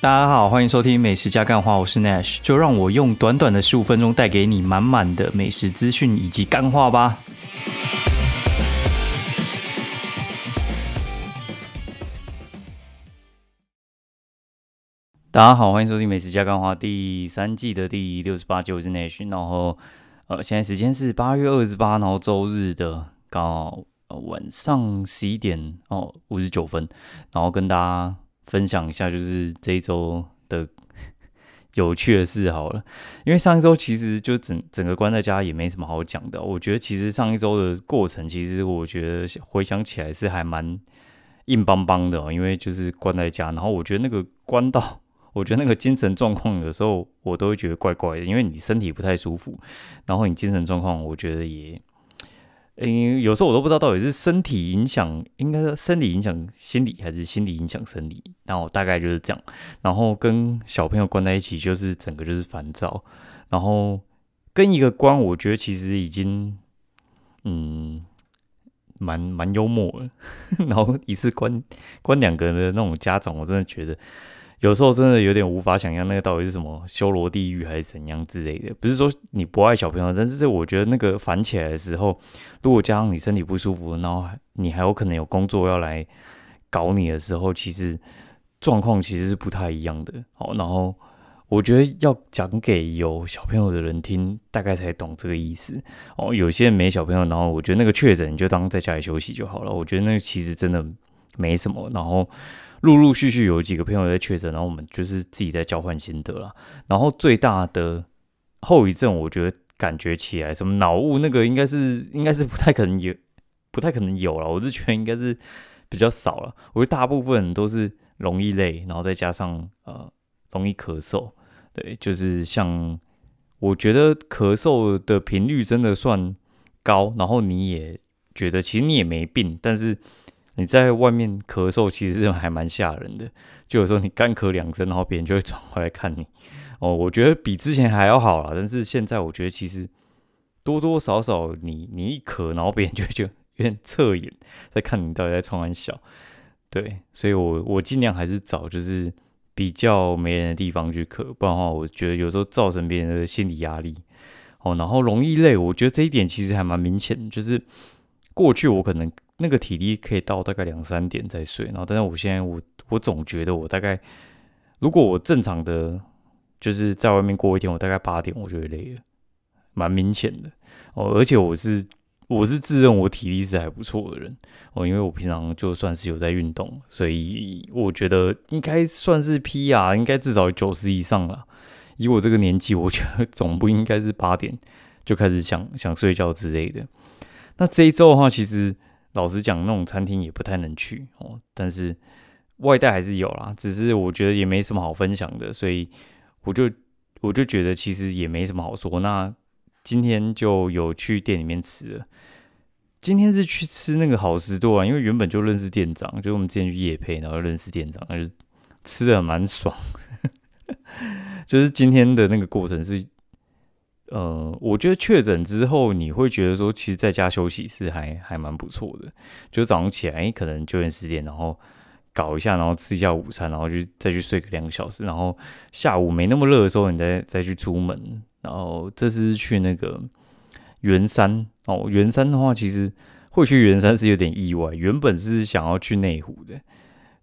大家好，欢迎收听美食加干话，我是 Nash，就让我用短短的十五分钟带给你满满的美食资讯以及干话吧。大家好，欢迎收听美食加干话第三季的第六十八集，我是 Nash，然后呃，现在时间是八月二十八，然后周日的刚晚上十一点哦五十九分，然后跟大家。分享一下，就是这一周的有趣的事好了。因为上一周其实就整整个关在家也没什么好讲的。我觉得其实上一周的过程，其实我觉得回想起来是还蛮硬邦邦的。因为就是关在家，然后我觉得那个关到，我觉得那个精神状况有时候我都会觉得怪怪的，因为你身体不太舒服，然后你精神状况，我觉得也。嗯，有时候我都不知道到底是身体影响，应该是生理影响心理，还是心理影响生理。然后大概就是这样。然后跟小朋友关在一起，就是整个就是烦躁。然后跟一个关，我觉得其实已经，嗯，蛮蛮幽默了。然后一次关关两个人的那种家长，我真的觉得。有时候真的有点无法想象那个到底是什么修罗地狱还是怎样之类的。不是说你不爱小朋友，但是我觉得那个烦起来的时候，如果加上你身体不舒服，然后你还有可能有工作要来搞你的时候，其实状况其实是不太一样的。好，然后我觉得要讲给有小朋友的人听，大概才懂这个意思。哦，有些人没小朋友，然后我觉得那个确诊你就当在家里休息就好了。我觉得那个其实真的没什么。然后。陆陆续续有几个朋友在确诊，然后我们就是自己在交换心得了。然后最大的后遗症，我觉得感觉起来什么脑雾那个，应该是应该是不太可能有，不太可能有了。我是觉得应该是比较少了。我觉得大部分都是容易累，然后再加上呃容易咳嗽。对，就是像我觉得咳嗽的频率真的算高，然后你也觉得其实你也没病，但是。你在外面咳嗽，其实是还蛮吓人的。就有时候你干咳两声，然后别人就会转过来看你。哦，我觉得比之前还要好了。但是现在我觉得其实多多少少，你你一咳，然后别人就就有点侧眼在看你到底在冲完笑。对，所以我我尽量还是找就是比较没人的地方去咳，不然的话，我觉得有时候造成别人的心理压力。哦，然后容易累，我觉得这一点其实还蛮明显，就是过去我可能。那个体力可以到大概两三点再睡，然后但是我现在我我总觉得我大概如果我正常的就是在外面过一天，我大概八点我就会累了，蛮明显的哦。而且我是我是自认我体力是还不错的人哦，因为我平常就算是有在运动，所以我觉得应该算是 P R，应该至少九十以上了。以我这个年纪，我觉得总不应该是八点就开始想想睡觉之类的。那这一周的话，其实。老实讲，那种餐厅也不太能去哦，但是外带还是有啦。只是我觉得也没什么好分享的，所以我就我就觉得其实也没什么好说。那今天就有去店里面吃了。今天是去吃那个好食多啊，因为原本就认识店长，就我们之前去夜配，然后认识店长，那就吃的蛮爽。就是今天的那个过程是。呃，我觉得确诊之后，你会觉得说，其实在家休息是还还蛮不错的。就早上起来，可能九点十点，然后搞一下，然后吃一下午餐，然后就再去睡个两个小时，然后下午没那么热的时候，你再再去出门。然后这次去那个圆山哦，圆山的话，其实会去圆山是有点意外。原本是想要去内湖的，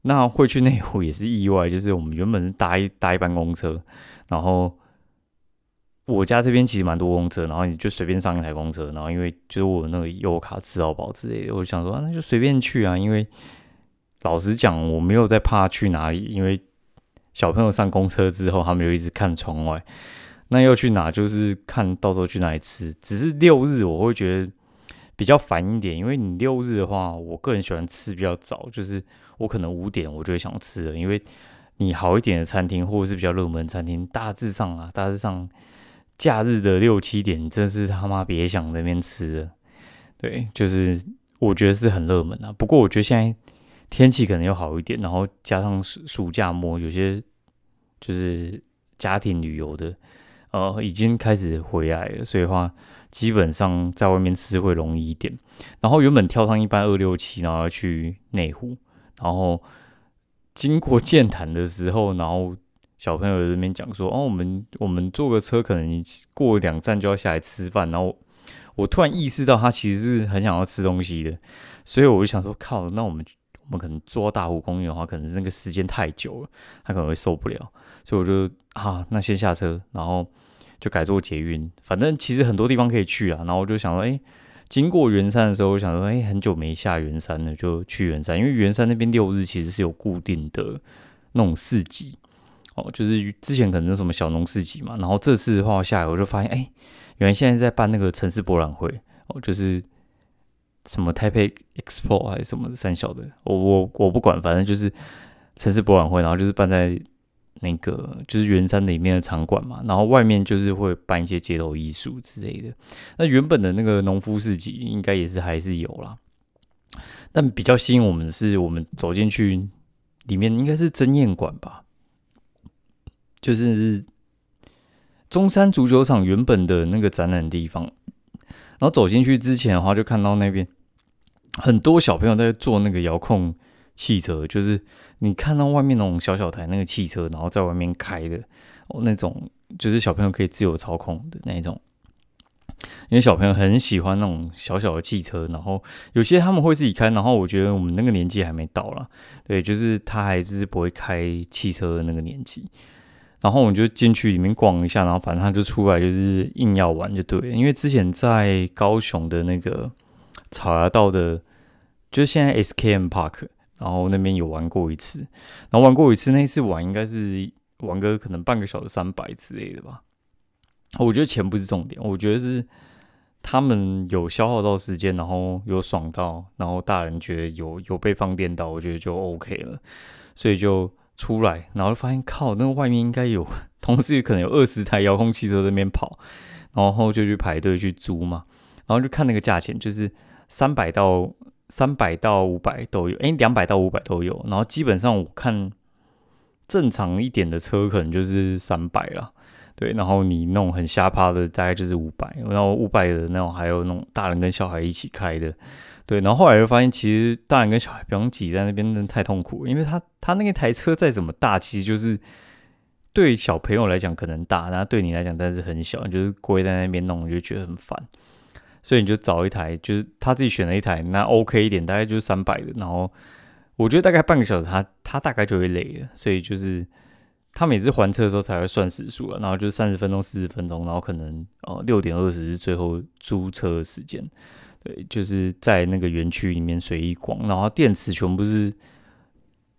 那会去内湖也是意外，就是我们原本是搭一搭一班公车，然后。我家这边其实蛮多公车，然后你就随便上一台公车，然后因为就是我那个优卡吃到饱之类的，我想说那就随便去啊。因为老实讲，我没有在怕去哪里，因为小朋友上公车之后，他们就一直看窗外。那要去哪，就是看到时候去哪里吃。只是六日我会觉得比较烦一点，因为你六日的话，我个人喜欢吃比较早，就是我可能五点我就会想吃了，因为你好一点的餐厅或者是比较热门餐厅，大致上啊，大致上。假日的六七点，真是他妈别想那边吃了。对，就是我觉得是很热门啊。不过我觉得现在天气可能又好一点，然后加上暑暑假末，有些就是家庭旅游的，呃，已经开始回来了。所以话，基本上在外面吃会容易一点。然后原本跳上一班二六七，然后要去内湖，然后经过剑潭的时候，然后小朋友在那边讲说，哦，我们我们坐个车，可能过两站就要下来吃饭。然后我突然意识到，他其实是很想要吃东西的，所以我就想说，靠，那我们我们可能坐大湖公园的话，可能那个时间太久了，他可能会受不了。所以我就啊，那先下车，然后就改坐捷运。反正其实很多地方可以去啊。然后我就想说，哎，经过圆山的时候，我想说，哎，很久没下圆山了，就去圆山，因为圆山那边六日其实是有固定的那种市集。哦，就是之前可能是什么小农市集嘛，然后这次的话下来，我就发现，哎，原来现在在办那个城市博览会，哦，就是什么 Taipei Expo 还是什么三小的，我我我不管，反正就是城市博览会，然后就是办在那个就是圆山里面的场馆嘛，然后外面就是会办一些街头艺术之类的。那原本的那个农夫市集应该也是还是有啦，但比较吸引我们的是，我们走进去里面应该是真宴馆吧。就是中山足球场原本的那个展览地方，然后走进去之前的话，就看到那边很多小朋友在做那个遥控汽车，就是你看到外面那种小小台那个汽车，然后在外面开的哦，那种就是小朋友可以自由操控的那种。因为小朋友很喜欢那种小小的汽车，然后有些他们会自己开，然后我觉得我们那个年纪还没到了，对，就是他还就是不会开汽车的那个年纪。然后我们就进去里面逛一下，然后反正他就出来就是硬要玩就对了，因为之前在高雄的那个草芽道的，就是现在 SKM Park，然后那边有玩过一次，然后玩过一次，那一次玩应该是玩个可能半个小时三百之类的吧。我觉得钱不是重点，我觉得是他们有消耗到时间，然后有爽到，然后大人觉得有有被放电到，我觉得就 OK 了，所以就。出来，然后发现靠，那外面应该有，同时可能有二十台遥控汽车在那边跑，然后就去排队去租嘛，然后就看那个价钱，就是三百到三百到五百都有，哎，两百到五百都有，然后基本上我看正常一点的车可能就是三百了，对，然后你那种很瞎趴的大概就是五百，然后五百的那种还有那种大人跟小孩一起开的。对，然后后来又发现，其实大人跟小孩不用挤在那边，真的太痛苦。因为他他那个台车再怎么大，其实就是对小朋友来讲可能大，然后对你来讲但是很小，就是跪在那边弄，就觉得很烦。所以你就找一台，就是他自己选了一台，那 OK 一点，大概就是三百的。然后我觉得大概半个小时，他他大概就会累了。所以就是他每次还车的时候才会算时数啊，然后就三十分钟、四十分钟，然后可能哦六点二十是最后租车的时间。对，就是在那个园区里面随意逛，然后电池全部是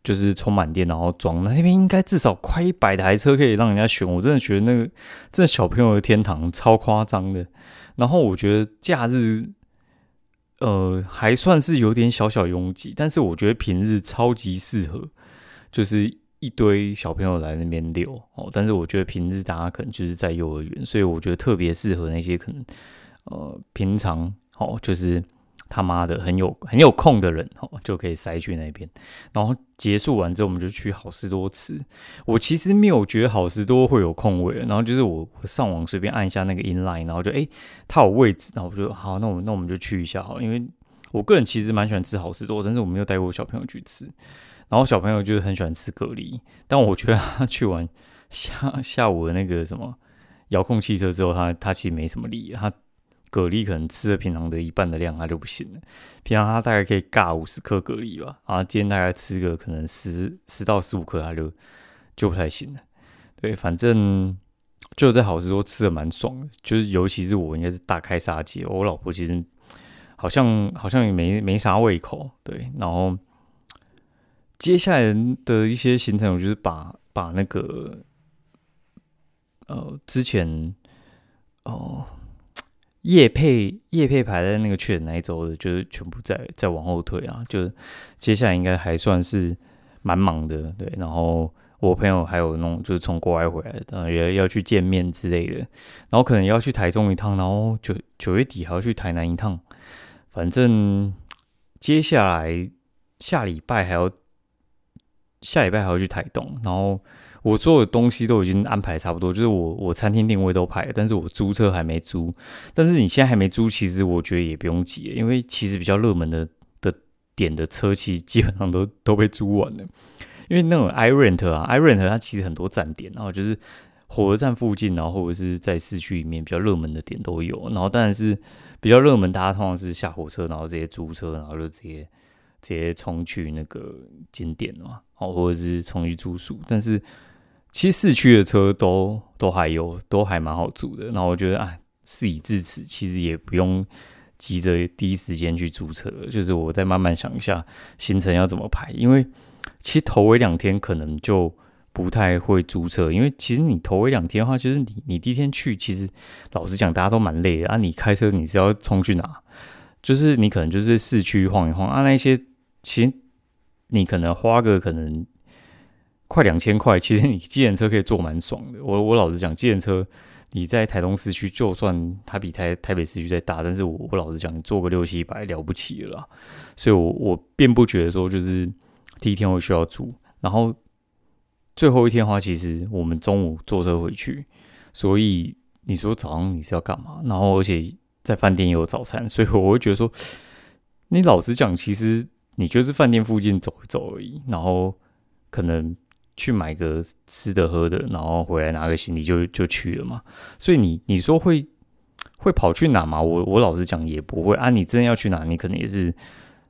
就是充满电，然后装那边应该至少快一百台车可以让人家选。我真的觉得那个这小朋友的天堂超夸张的。然后我觉得假日呃还算是有点小小拥挤，但是我觉得平日超级适合，就是一堆小朋友来那边溜哦。但是我觉得平日大家可能就是在幼儿园，所以我觉得特别适合那些可能呃平常。哦，就是他妈的很有很有空的人哦，就可以塞去那边。然后结束完之后，我们就去好事多吃。我其实没有觉得好事多会有空位，然后就是我上网随便按一下那个 inline，然后就哎，他有位置，然后我就好，那我那我们就去一下好，因为我个人其实蛮喜欢吃好事多，但是我没有带过小朋友去吃。然后小朋友就是很喜欢吃蛤蜊，但我觉得他去完下下午的那个什么遥控汽车之后，他他其实没什么力，他。蛤蜊可能吃了平常的一半的量，它就不行了。平常它大概可以尬五十克蛤蜊吧，啊，今天大概吃个可能十十到十五克，它就就不太行了。对，反正就在好事多吃的蛮爽的，就是尤其是我应该是大开杀戒，我老婆其实好像好像也没没啥胃口。对，然后接下来的一些行程，我就是把把那个呃之前哦。叶配叶配排在那个去的那一周的，就是全部在在往后退啊，就接下来应该还算是蛮忙的，对。然后我朋友还有那种就是从国外回来的，也要去见面之类的，然后可能要去台中一趟，然后九九月底还要去台南一趟，反正接下来下礼拜还要下礼拜还要去台东，然后。我做的东西都已经安排差不多，就是我我餐厅定位都排，但是我租车还没租。但是你现在还没租，其实我觉得也不用急，因为其实比较热门的的点的车，其实基本上都都被租完了。因为那种 i rent 啊，i rent 它其实很多站点，然后就是火车站附近，然后或者是在市区里面比较热门的点都有。然后当然是比较热门，大家通常是下火车，然后直接租车，然后就直接直接冲去那个景点嘛，哦，或者是冲去住宿。但是其实市区的车都都还有，都还蛮好租的。然后我觉得，啊，事已至此，其实也不用。急着第一时间去租车，就是我再慢慢想一下行程要怎么排。因为其实头尾两天可能就不太会租车，因为其实你头尾两天的话，就是你你第一天去，其实老实讲大家都蛮累的啊。你开车你是要冲去哪？就是你可能就是市区晃一晃啊，那些其实你可能花个可能快两千块，其实你机人车可以坐蛮爽的。我我老实讲，机人车。你在台东市区，就算它比台台北市区再大，但是我我老实讲，你坐个六七百了不起了，所以我我并不觉得说就是第一天会需要住，然后最后一天的话，其实我们中午坐车回去，所以你说早上你是要干嘛？然后而且在饭店也有早餐，所以我会觉得说，你老实讲，其实你就是饭店附近走一走而已，然后可能。去买个吃的喝的，然后回来拿个行李就就去了嘛。所以你你说会会跑去哪嘛？我我老实讲也不会啊。你真的要去哪，你可能也是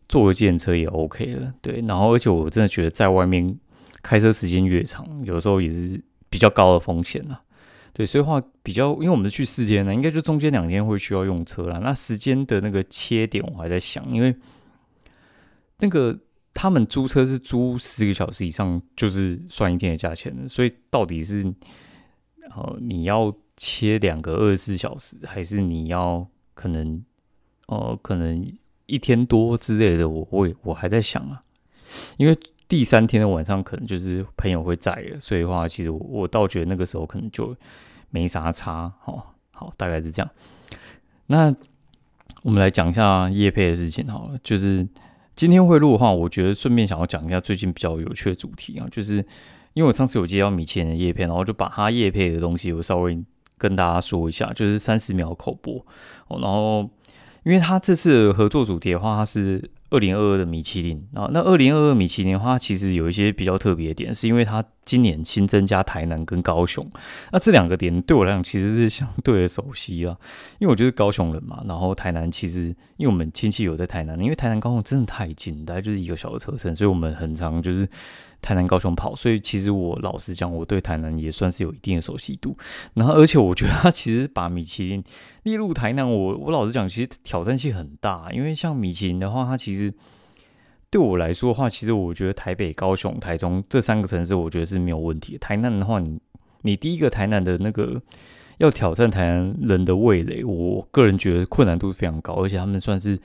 坐个计程车也 OK 了。对，然后而且我真的觉得在外面开车时间越长，有时候也是比较高的风险了。对，所以话比较，因为我们是去四天呢，应该就中间两天会需要用车了。那时间的那个切点我还在想，因为那个。他们租车是租十个小时以上，就是算一天的价钱的。所以到底是，呃，你要切两个二十四小时，还是你要可能，呃，可能一天多之类的？我我我还在想啊，因为第三天的晚上可能就是朋友会在了，所以话其实我我倒觉得那个时候可能就没啥差。好，好，大概是这样。那我们来讲一下叶配的事情好了，就是。今天会录的话，我觉得顺便想要讲一下最近比较有趣的主题啊，就是因为我上次有接到米其林的叶片，然后就把它叶配的东西我稍微跟大家说一下，就是三十秒口播哦，然后因为他这次合作主题的话，它是。二零二二的米其林啊，那二零二二米其林的话，其实有一些比较特别的点，是因为它今年新增加台南跟高雄，那这两个点对我来讲其实是相对的熟悉啊，因为我就是高雄人嘛，然后台南其实因为我们亲戚有在台南，因为台南高雄真的太近，大概就是一个小的车程，所以我们很常就是。台南、高雄跑，所以其实我老实讲，我对台南也算是有一定的熟悉度。然后，而且我觉得他其实把米其林列入台南，我我老实讲，其实挑战性很大。因为像米其林的话，它其实对我来说的话，其实我觉得台北、高雄、台中这三个城市，我觉得是没有问题。台南的话，你你第一个台南的那个要挑战台南人的味蕾，我个人觉得困难度非常高，而且他们算是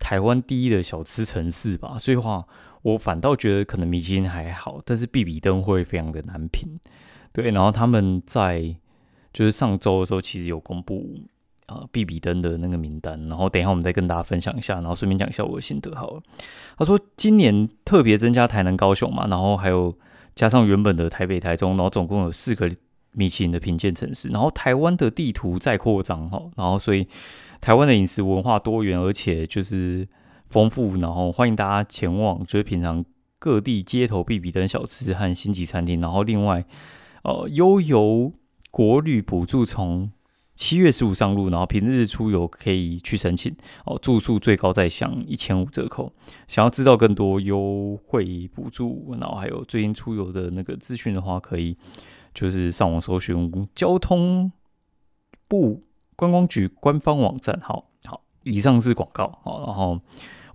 台湾第一的小吃城市吧。所以话。我反倒觉得可能米其林还好，但是必比登会非常的难评。对，然后他们在就是上周的时候，其实有公布啊必比登的那个名单，然后等一下我们再跟大家分享一下，然后顺便讲一下我的心得好了。他说今年特别增加台南、高雄嘛，然后还有加上原本的台北、台中，然后总共有四个米其林的评鉴城市，然后台湾的地图再扩张哈，然后所以台湾的饮食文化多元，而且就是。丰富，然后欢迎大家前往，就是品尝各地街头必比登小吃和星级餐厅。然后另外，呃，悠游国旅补助从七月十五上路，然后平日出游可以去申请哦，住宿最高再享一千五折扣。想要知道更多优惠补助，然后还有最近出游的那个资讯的话，可以就是上网搜寻交通部观光局官方网站。好好，以上是广告好，然后。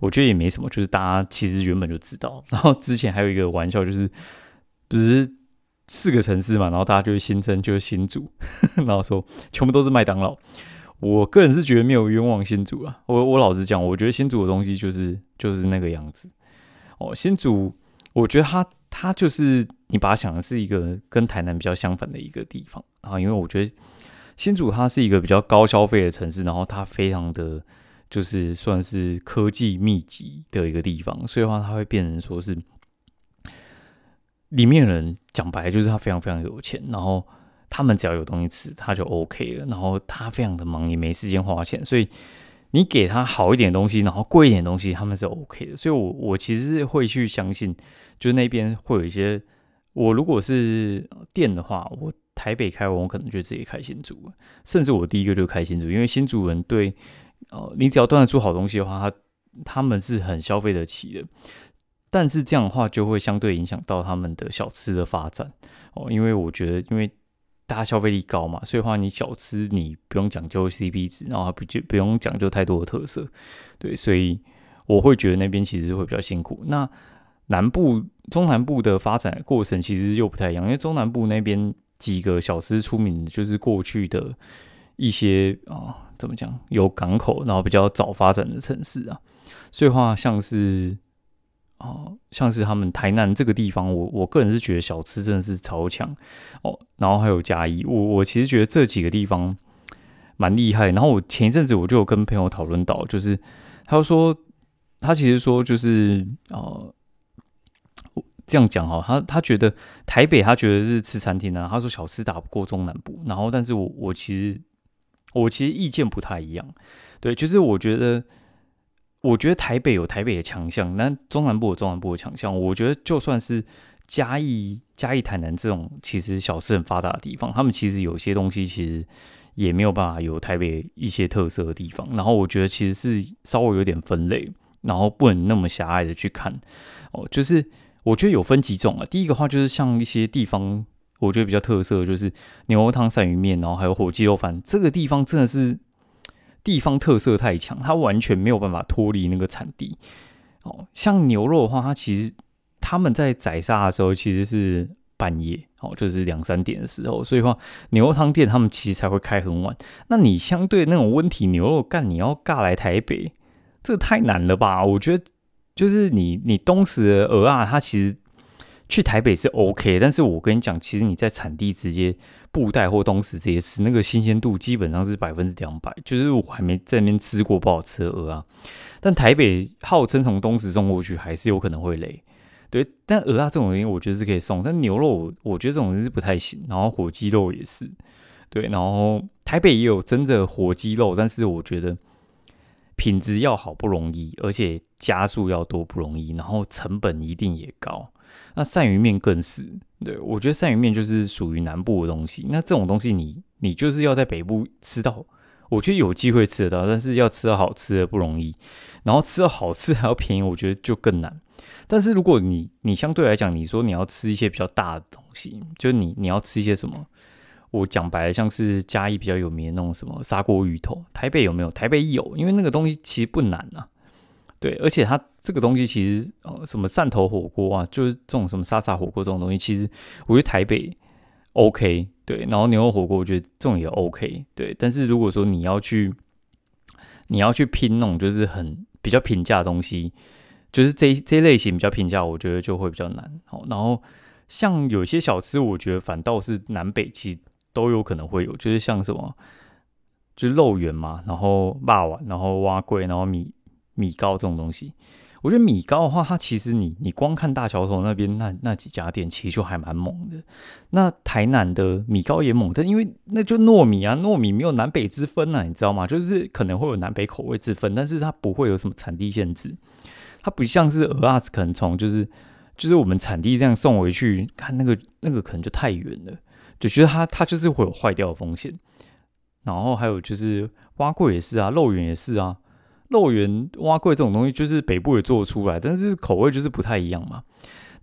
我觉得也没什么，就是大家其实原本就知道。然后之前还有一个玩笑，就是不是四个城市嘛，然后大家就会新增就是新主，然后说全部都是麦当劳。我个人是觉得没有冤枉新主啊。我我老实讲，我觉得新主的东西就是就是那个样子。哦，新主，我觉得它它就是你把它想的是一个跟台南比较相反的一个地方啊，因为我觉得新主它是一个比较高消费的城市，然后它非常的。就是算是科技密集的一个地方，所以的话，它会变成说是里面人讲白，就是他非常非常有钱，然后他们只要有东西吃，他就 OK 了。然后他非常的忙，也没时间花钱，所以你给他好一点东西，然后贵一点东西，他们是 OK 的。所以，我我其实会去相信，就那边会有一些。我如果是店的话，我台北开完，我可能就直接开新竹，甚至我第一个就开新竹，因为新竹人对，哦，你只要端得出好东西的话，他他们是很消费得起的。但是这样的话，就会相对影响到他们的小吃的发展哦，因为我觉得，因为大家消费力高嘛，所以话你小吃你不用讲究 CP 值，然后不就不用讲究太多的特色，对，所以我会觉得那边其实会比较辛苦。那南部、中南部的发展过程其实又不太一样，因为中南部那边几个小吃出名，就是过去的一些啊，怎么讲，有港口，然后比较早发展的城市啊，所以话像是。哦，像是他们台南这个地方，我我个人是觉得小吃真的是超强哦。然后还有嘉义，我我其实觉得这几个地方蛮厉害。然后我前一阵子我就有跟朋友讨论到，就是他说他其实说就是呃，这样讲哈，他他觉得台北他觉得是吃餐厅啊，他说小吃打不过中南部。然后，但是我我其实我其实意见不太一样，对，就是我觉得。我觉得台北有台北的强项，那中南部有中南部的强项。我觉得就算是嘉义、嘉义、台南这种其实小吃很发达的地方，他们其实有些东西其实也没有办法有台北一些特色的地方。然后我觉得其实是稍微有点分类，然后不能那么狭隘的去看。哦，就是我觉得有分几种啊。第一个话就是像一些地方，我觉得比较特色的就是牛肉汤、鳝鱼面，然后还有火鸡肉饭。这个地方真的是。地方特色太强，它完全没有办法脱离那个产地。哦，像牛肉的话，它其实他们在宰杀的时候其实是半夜，哦，就是两三点的时候，所以话牛肉汤店他们其实才会开很晚。那你相对那种温体牛肉干，你要尬来台北，这太难了吧？我觉得就是你你东石的鹅啊，它其实去台北是 OK，但是我跟你讲，其实你在产地直接。布袋或东石这些吃，那个新鲜度基本上是百分之两百，就是我还没在那边吃过不好吃的鹅啊。但台北号称从东石送过去，还是有可能会累。对，但鹅啊这种东西，我觉得是可以送。但牛肉，我觉得这种人是不太行。然后火鸡肉也是，对。然后台北也有真的火鸡肉，但是我觉得品质要好不容易，而且加速要多不容易，然后成本一定也高。那鳝鱼面更是，对我觉得鳝鱼面就是属于南部的东西。那这种东西，你你就是要在北部吃到，我觉得有机会吃得到，但是要吃到好吃的不容易。然后吃到好吃还要便宜，我觉得就更难。但是如果你你相对来讲，你说你要吃一些比较大的东西，就你你要吃一些什么？我讲白了，像是嘉义比较有名的那种什么砂锅鱼头，台北有没有？台北有，因为那个东西其实不难啊。对，而且它这个东西其实，呃，什么汕头火锅啊，就是这种什么沙茶火锅这种东西，其实我觉得台北 OK，对，然后牛肉火锅我觉得这种也 OK，对。但是如果说你要去，你要去拼那种就是很比较平价的东西，就是这这类型比较平价，我觉得就会比较难。好，然后像有些小吃，我觉得反倒是南北其实都有可能会有，就是像什么，就是肉圆嘛，然后霸碗，然后蛙桂，然后米。米糕这种东西，我觉得米糕的话，它其实你你光看大桥头那边那那几家店，其实就还蛮猛的。那台南的米糕也猛，但因为那就糯米啊，糯米没有南北之分啊，你知道吗？就是可能会有南北口味之分，但是它不会有什么产地限制。它不像是鹅啊，可能从就是就是我们产地这样送回去，看那个那个可能就太远了，就觉得它它就是会有坏掉的风险。然后还有就是蛙桂也是啊，肉圆也是啊。肉圆、蛙桂这种东西，就是北部也做得出来，但是口味就是不太一样嘛。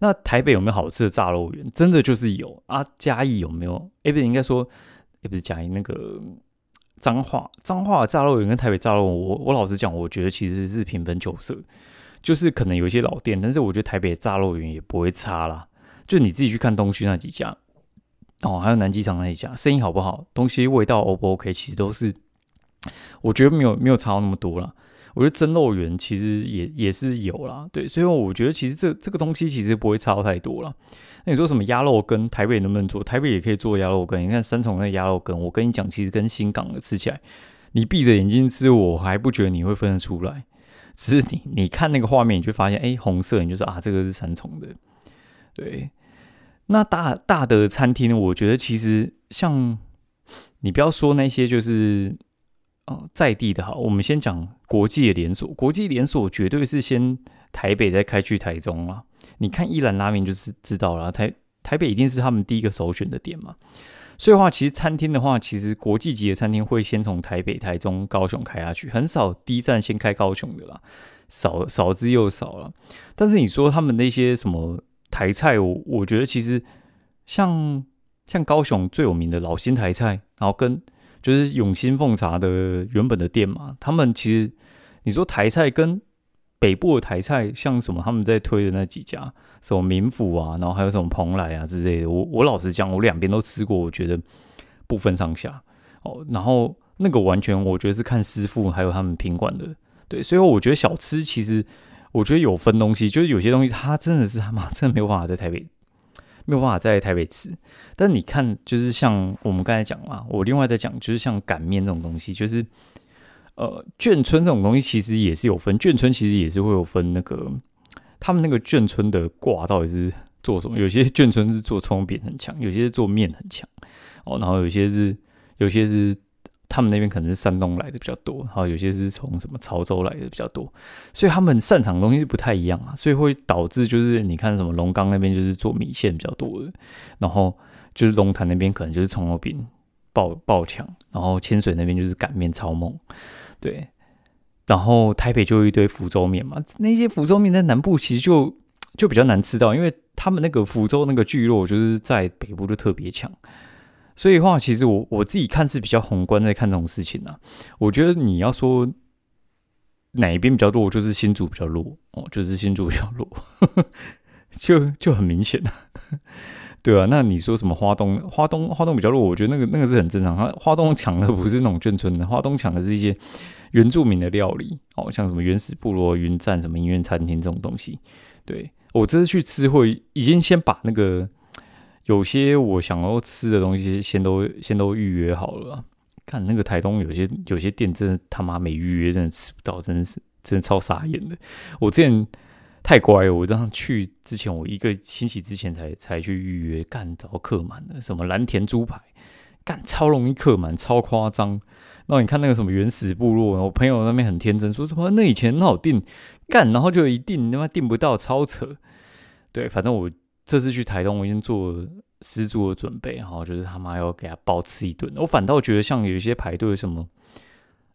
那台北有没有好吃的炸肉圆？真的就是有啊。嘉义有没有？哎，不应该说，也不是嘉义那个彰化，彰化炸肉圆跟台北炸肉圆，我我老实讲，我觉得其实是平分秋色，就是可能有一些老店，但是我觉得台北炸肉圆也不会差啦。就你自己去看东区那几家，哦，还有南机场那一家，生意好不好？东西味道 O 不 OK？其实都是，我觉得没有没有差到那么多了。我觉得蒸肉圆其实也也是有啦，对，所以我觉得其实这这个东西其实不会差太多了。那你说什么鸭肉羹，台北能不能做？台北也可以做鸭肉羹。你看三重那鸭肉羹，我跟你讲，其实跟新港的吃起来，你闭着眼睛吃，我还不觉得你会分得出来。只是你你看那个画面，你就发现，哎，红色，你就说啊，这个是三重的。对，那大大的餐厅，我觉得其实像你不要说那些就是。在地的哈，我们先讲国际的连锁，国际连锁绝对是先台北再开去台中啊。你看一兰拉面就是知道了，台台北一定是他们第一个首选的点嘛。所以话，其实餐厅的话，其实国际级的餐厅会先从台北、台中、高雄开下去，很少第一站先开高雄的啦，少少之又少了。但是你说他们那些什么台菜，我我觉得其实像像高雄最有名的老新台菜，然后跟就是永兴凤茶的原本的店嘛，他们其实你说台菜跟北部的台菜，像什么他们在推的那几家。什么民府啊，然后还有什么蓬莱啊之类的，我我老实讲，我两边都吃过，我觉得不分上下哦。然后那个完全我觉得是看师傅还有他们品管的，对。所以我觉得小吃其实我觉得有分东西，就是有些东西它真的是他妈真的没有办法在台北没有办法在台北吃。但你看，就是像我们刚才讲嘛，我另外在讲，就是像擀面这种东西，就是呃眷村这种东西其实也是有分，眷村其实也是会有分那个。他们那个眷村的挂到底是做什么？有些眷村是做葱饼很强，有些是做面很强哦。然后有些是有些是他们那边可能是山东来的比较多，然后有些是从什么潮州来的比较多，所以他们擅长的东西不太一样啊，所以会导致就是你看什么龙岗那边就是做米线比较多的，然后就是龙潭那边可能就是葱油饼爆爆强，然后清水那边就是擀面超猛，对。然后台北就一堆福州面嘛，那些福州面在南部其实就就比较难吃到，因为他们那个福州那个聚落就是在北部就特别强，所以话其实我我自己看是比较宏观在看这种事情啊。我觉得你要说哪一边比较弱，就是新竹比较弱。哦，就是新竹比较弱，就就很明显了，对啊，那你说什么花东花东花东比较弱，我觉得那个那个是很正常，花花东抢的不是那种眷村的，花东抢的是一些。原住民的料理，哦，像什么原始部落云站、什么音乐餐厅这种东西，对我这次去吃会已经先把那个有些我想要吃的东西先都先都预约好了。看那个台东有些有些店真的他妈没预约真的吃不到，真的是真的超傻眼的。我之前太乖了，我当时去之前我一个星期之前才才去预约，干早客满了。什么蓝田猪排，干超容易客满，超夸张。然后你看那个什么原始部落，我朋友那边很天真，说什么那以前很好订，干，然后就一定他妈订不到，超扯。对，反正我这次去台东，我已经做十足的准备，然后就是他妈要给他包吃一顿。我反倒觉得像有一些排队什么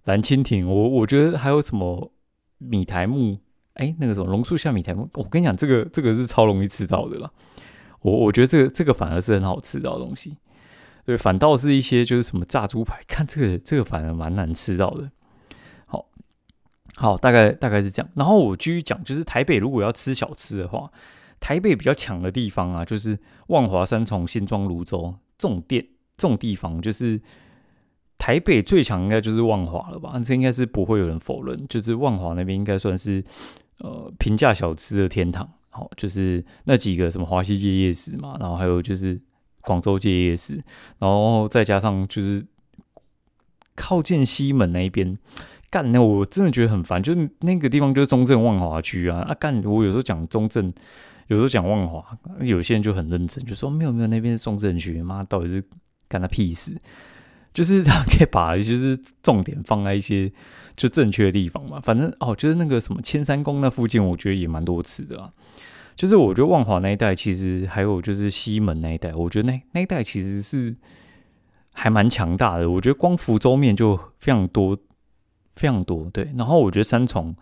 蓝蜻蜓，我我觉得还有什么米台木，哎，那个什么榕树下米台木，我跟你讲，这个这个是超容易吃到的啦。我我觉得这个这个反而是很好吃到的东西。对，反倒是一些就是什么炸猪排，看这个这个反而蛮难吃到的。好，好，大概大概是这样。然后我继续讲，就是台北如果要吃小吃的话，台北比较强的地方啊，就是万华、三重、新庄、泸州这种店这种地方，就是台北最强应该就是万华了吧？这应该是不会有人否认，就是万华那边应该算是呃平价小吃的天堂。好，就是那几个什么华西街夜市嘛，然后还有就是。广州街夜市，然后再加上就是靠近西门那一边，干那我真的觉得很烦，就是那个地方就是中正万华区啊啊干！我有时候讲中正，有时候讲万华，有些人就很认真，就说没有没有，那边是中正区，妈到底是干他屁事？就是他可以把就是重点放在一些就正确的地方嘛，反正哦，就是那个什么千山宫那附近，我觉得也蛮多次的啊。就是我觉得万华那一带，其实还有就是西门那一带，我觉得那那一带其实是还蛮强大的。我觉得光福州面就非常多，非常多。对，然后我觉得三重、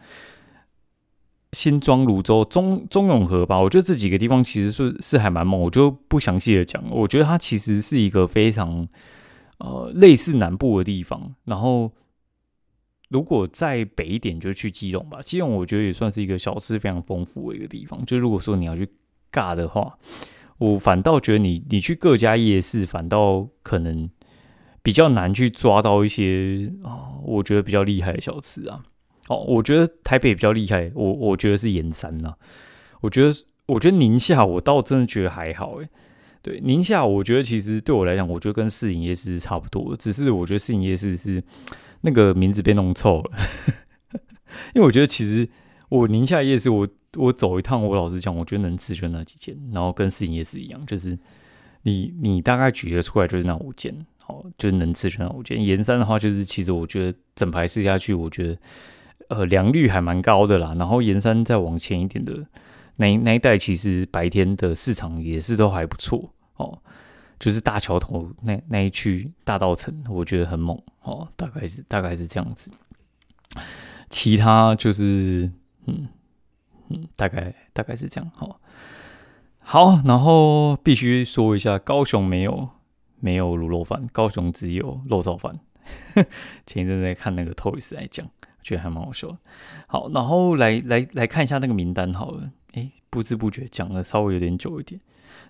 新庄、泸州、中中永和吧，我觉得这几个地方其实是是还蛮猛。我就不详细的讲，我觉得它其实是一个非常呃类似南部的地方，然后。如果再北一点，就去基隆吧。基隆我觉得也算是一个小吃非常丰富的一个地方。就如果说你要去尬的话，我反倒觉得你你去各家夜市，反倒可能比较难去抓到一些啊，我觉得比较厉害的小吃啊。哦，我觉得台北比较厉害，我我觉得是盐山呐。我觉得我觉得宁夏，我倒真的觉得还好诶。对，宁夏我觉得其实对我来讲，我觉得跟市营夜市是差不多，只是我觉得市营夜市是。那个名字被弄臭了，因为我觉得其实我宁夏夜市，我我走一趟，我老实讲，我觉得能吃就那几件，然后跟市营夜市一样，就是你你大概举得出来就是那五件，好，就是能吃就那五间。盐山的话，就是其实我觉得整排试下去，我觉得呃良率还蛮高的啦。然后盐山再往前一点的那那一带，其实白天的市场也是都还不错哦。就是大桥头那那一区大道城，我觉得很猛哦。大概是大概是这样子。其他就是嗯嗯，大概大概是这样。好，好，然后必须说一下，高雄没有没有卤肉饭，高雄只有肉燥饭。前一阵在看那个 Toys 来讲，觉得还蛮好笑。好，然后来来来看一下那个名单好了。哎，不知不觉讲了稍微有点久一点，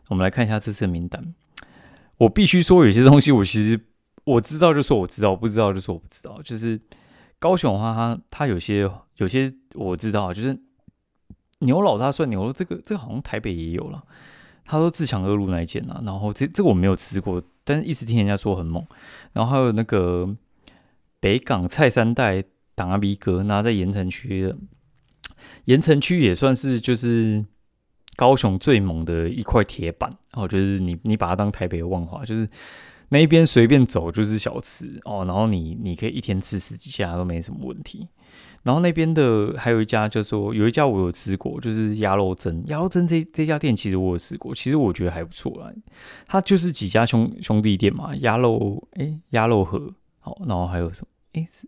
我们来看一下这次的名单。我必须说，有些东西我其实我知道，就说我知道；不知道就说我不知道。就是高雄的话，它它有些有些我知道，就是牛老大算牛肉，这个这个好像台北也有了。他说自强二路那一间啊，然后这这个我没有吃过，但是一直听人家说很猛。然后还有那个北港菜三代党阿 B 哥，那在盐城区的盐城区也算是就是。高雄最猛的一块铁板哦，就是你你把它当台北的万华，就是那一边随便走就是小吃哦，然后你你可以一天吃十几家都没什么问题。然后那边的还有一家，就说有一家我有吃过，就是鸭肉蒸。鸭肉蒸这这家店其实我有吃过，其实我觉得还不错啦。它就是几家兄兄弟店嘛，鸭肉哎鸭肉盒好，然后还有什么哎是，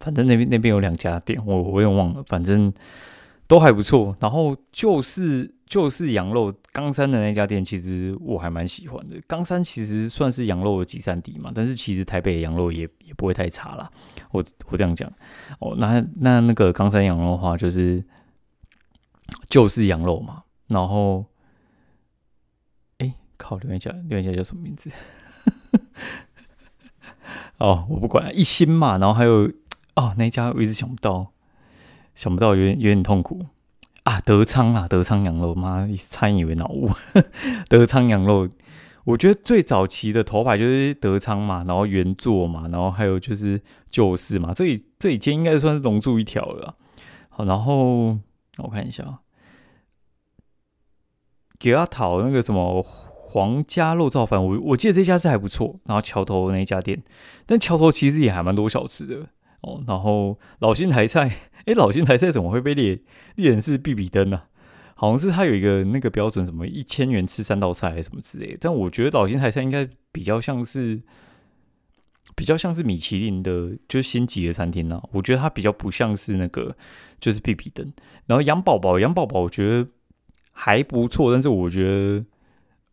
反正那边那边有两家店，我我也忘了，反正。都还不错，然后就是就是羊肉冈山的那家店，其实我还蛮喜欢的。冈山其实算是羊肉的集散地嘛，但是其实台北的羊肉也也不会太差啦。我我这样讲哦，那那那个冈山羊肉的话，就是就是羊肉嘛。然后，哎，靠，留言家留言下叫什么名字？哦，我不管，一心嘛。然后还有哦，那家我一直想不到。想不到有点有点痛苦啊！德昌啊，德昌羊肉，妈差点以为脑雾。德昌羊肉，我觉得最早期的头牌就是德昌嘛，然后原作嘛，然后还有就是旧事嘛，这里这里间应该算是龙珠一条了。好，然后我看一下，给他讨那个什么皇家肉燥饭，我我记得这家是还不错。然后桥头那一家店，但桥头其实也还蛮多小吃的。哦，然后老新台菜，哎，老新台菜怎么会被列列成是必比登呢？好像是他有一个那个标准，什么一千元吃三道菜还是什么之类。但我觉得老新台菜应该比较像是比较像是米其林的，就是星级的餐厅呢。我觉得它比较不像是那个就是必比登。然后杨宝宝，杨宝宝我觉得还不错，但是我觉得。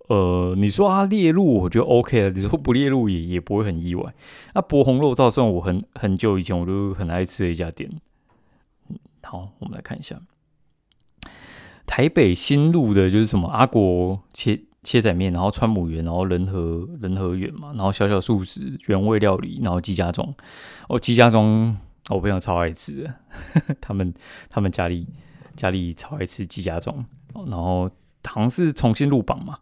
呃，你说它列入，我觉得 OK 了。你说不列入也也不会很意外。那博红肉燥算我很很久以前我都很爱吃的一家店。好，我们来看一下台北新路的，就是什么阿国切切仔面，然后川母园，然后仁和仁和园嘛，然后小小素食原味料理，然后鸡家庄。哦，鸡家庄，我朋友超爱吃的。他们他们家里家里超爱吃鸡家庄，然后好像是重新入榜嘛。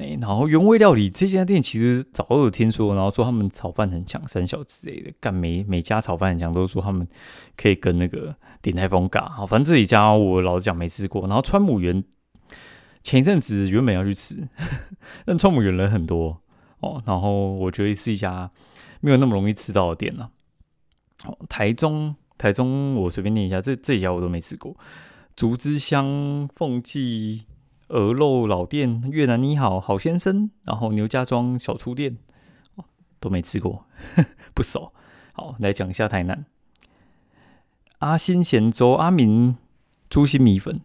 哎，然后原味料理这家店其实早都有听说，然后说他们炒饭很强，三小之类的，干每每家炒饭很强，都说他们可以跟那个鼎泰丰尬。好，反正这一家我老实讲没吃过。然后川姆园前一阵子原本要去吃，但川姆园人很多哦，然后我觉得是一家没有那么容易吃到的店呢。好，台中台中我随便念一下，这这几家我都没吃过，竹枝香凤记。鹅肉老店、越南你好、好先生，然后牛家庄小厨店，都没吃过，不熟。好，来讲一下台南阿新咸粥、阿明猪心米粉，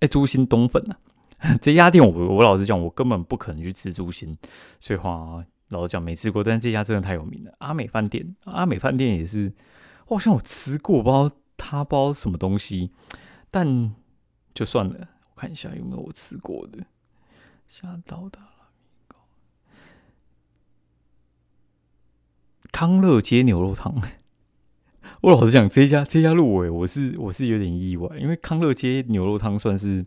哎，猪心冬粉啊。这家店我我老实讲，我根本不可能去吃猪心，所以话老实讲没吃过。但这家真的太有名了，阿美饭店，阿美饭店也是，我好像我吃过，不知道他包什么东西，但就算了。看一下有没有我吃过的，吓到的了。康乐街牛肉汤，我老实讲，这家这家入围，我是我是有点意外，因为康乐街牛肉汤算是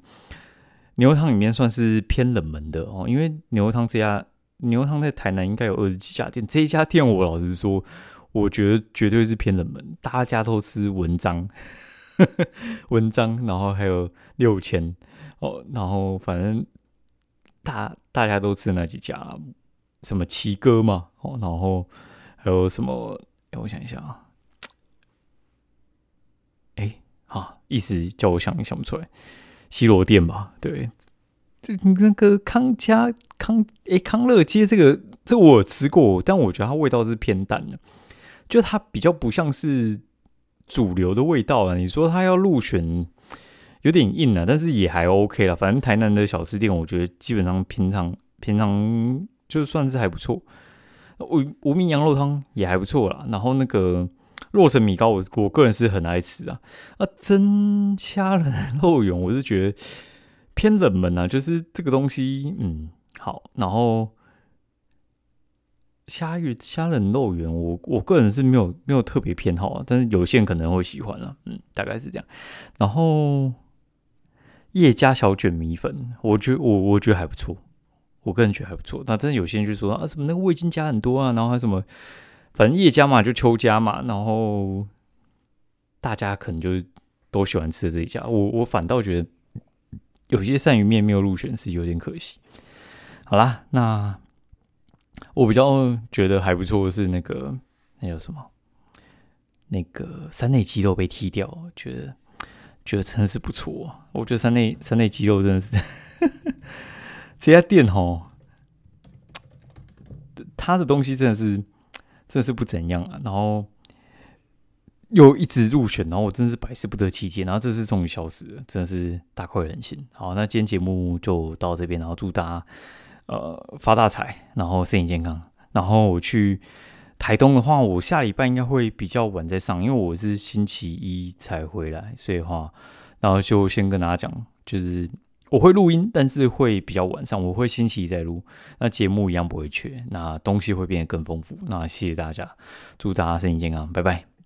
牛肉汤里面算是偏冷门的哦。因为牛肉汤这家牛肉汤在台南应该有二十几家店，这一家店我老实说，我觉得绝对是偏冷门，大家都吃文章 文章，然后还有六千。哦，然后反正大大家都吃那几家，什么奇哥嘛，哦，然后还有什么？哎，我想一下啊，哎，啊，一时叫我想想不出来，西罗店吧，对，这那个康家康哎康乐街这个，这个、我有吃过，但我觉得它味道是偏淡的，就它比较不像是主流的味道了。你说它要入选？有点硬了，但是也还 OK 了。反正台南的小吃店，我觉得基本上平常平常就算是还不错。无无名羊肉汤也还不错啦，然后那个洛神米糕，我我个人是很爱吃啊。啊，蒸虾仁肉圆，我是觉得偏冷门啊，就是这个东西，嗯，好。然后虾鱼虾仁肉圆，我我个人是没有没有特别偏好啊，但是有些人可能会喜欢啊，嗯，大概是这样。然后叶家小卷米粉，我觉我我觉得还不错。我个人觉得还不错，那真的有些人就说啊，什么那个味精加很多啊，然后还什么，反正叶家嘛，就秋家嘛，然后大家可能就都喜欢吃这一家。我我反倒觉得有些鳝鱼面没有入选是有点可惜。好啦，那我比较觉得还不错的是那个那叫什么，那个三内鸡肉被踢掉，觉得觉得真的是不错。我觉得三内三内鸡肉真的是。这家店哦，他的东西真的是，真的是不怎样啊。然后又一直入选，然后我真的是百思不得其解。然后这次终于消失了，真的是大快人心。好，那今天节目就到这边，然后祝大家呃发大财，然后身体健康。然后我去台东的话，我下礼拜应该会比较晚再上，因为我是星期一才回来，所以话，然后就先跟大家讲，就是。我会录音，但是会比较晚上。我会星期一再录，那节目一样不会缺，那东西会变得更丰富。那谢谢大家，祝大家身体健康，拜拜。